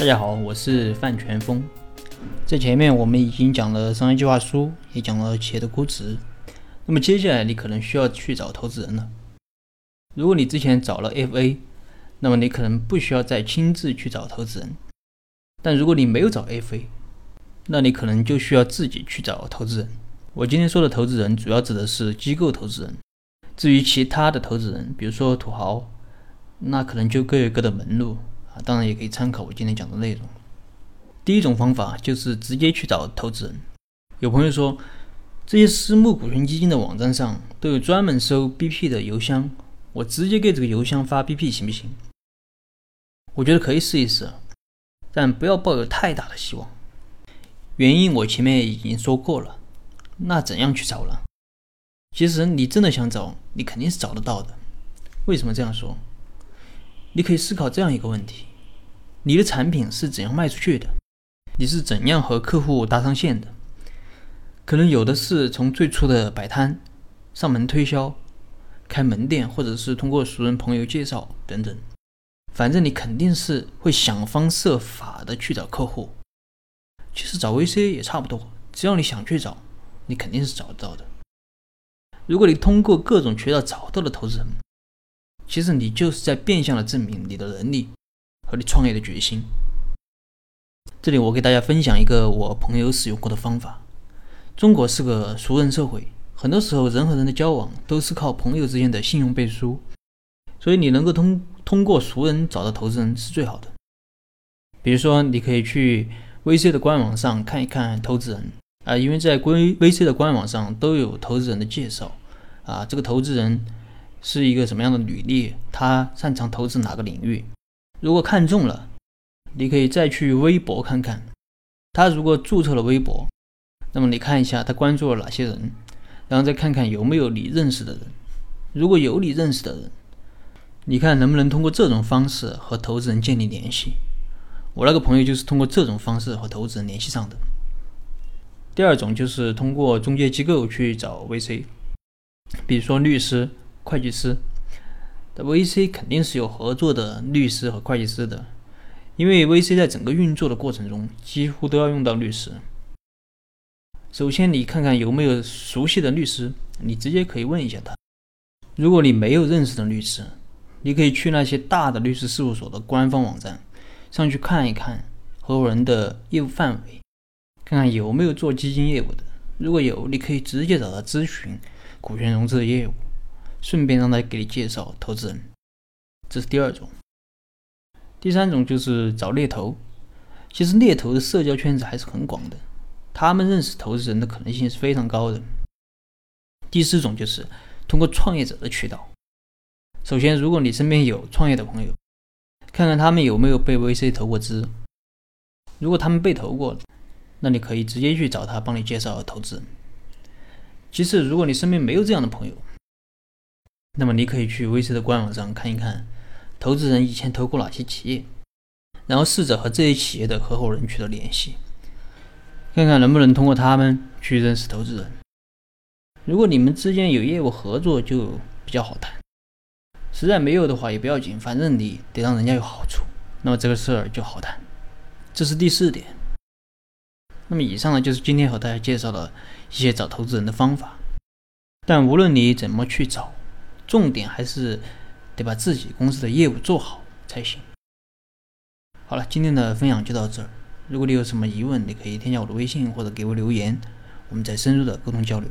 大家好，我是范全峰。在前面我们已经讲了商业计划书，也讲了企业的估值。那么接下来你可能需要去找投资人了。如果你之前找了 FA，那么你可能不需要再亲自去找投资人。但如果你没有找 FA，那你可能就需要自己去找投资人。我今天说的投资人，主要指的是机构投资人。至于其他的投资人，比如说土豪，那可能就各有各的门路。当然也可以参考我今天讲的内容。第一种方法就是直接去找投资人。有朋友说，这些私募股权基金的网站上都有专门收 BP 的邮箱，我直接给这个邮箱发 BP 行不行？我觉得可以试一试，但不要抱有太大的希望。原因我前面已经说过了。那怎样去找呢？其实你真的想找，你肯定是找得到的。为什么这样说？你可以思考这样一个问题：你的产品是怎样卖出去的？你是怎样和客户搭上线的？可能有的是从最初的摆摊、上门推销、开门店，或者是通过熟人朋友介绍等等。反正你肯定是会想方设法的去找客户。其实找 VC 也差不多，只要你想去找，你肯定是找得到的。如果你通过各种渠道找到了投资人，其实你就是在变相的证明你的能力和你创业的决心。这里我给大家分享一个我朋友使用过的方法。中国是个熟人社会，很多时候人和人的交往都是靠朋友之间的信用背书，所以你能够通通过熟人找到投资人是最好的。比如说，你可以去 VC 的官网上看一看投资人啊，因为在归 VC 的官网上都有投资人的介绍啊，这个投资人。是一个什么样的履历？他擅长投资哪个领域？如果看中了，你可以再去微博看看。他如果注册了微博，那么你看一下他关注了哪些人，然后再看看有没有你认识的人。如果有你认识的人，你看能不能通过这种方式和投资人建立联系？我那个朋友就是通过这种方式和投资人联系上的。第二种就是通过中介机构去找 VC，比如说律师。会计师 VC 肯定是有合作的律师和会计师的，因为 VC 在整个运作的过程中几乎都要用到律师。首先，你看看有没有熟悉的律师，你直接可以问一下他。如果你没有认识的律师，你可以去那些大的律师事务所的官方网站上去看一看合伙人的业务范围，看看有没有做基金业务的。如果有，你可以直接找他咨询股权融资的业务。顺便让他给你介绍投资人，这是第二种。第三种就是找猎头。其实猎头的社交圈子还是很广的，他们认识投资人的可能性是非常高的。第四种就是通过创业者的渠道。首先，如果你身边有创业的朋友，看看他们有没有被 VC 投过资。如果他们被投过，那你可以直接去找他帮你介绍投资人。其次，如果你身边没有这样的朋友，那么你可以去 VC 的官网上看一看，投资人以前投过哪些企业，然后试着和这些企业的合伙人取得联系，看看能不能通过他们去认识投资人。如果你们之间有业务合作，就比较好谈；实在没有的话也不要紧，反正你得让人家有好处，那么这个事儿就好谈。这是第四点。那么以上呢，就是今天和大家介绍的一些找投资人的方法。但无论你怎么去找，重点还是得把自己公司的业务做好才行。好了，今天的分享就到这儿。如果你有什么疑问，你可以添加我的微信或者给我留言，我们再深入的沟通交流。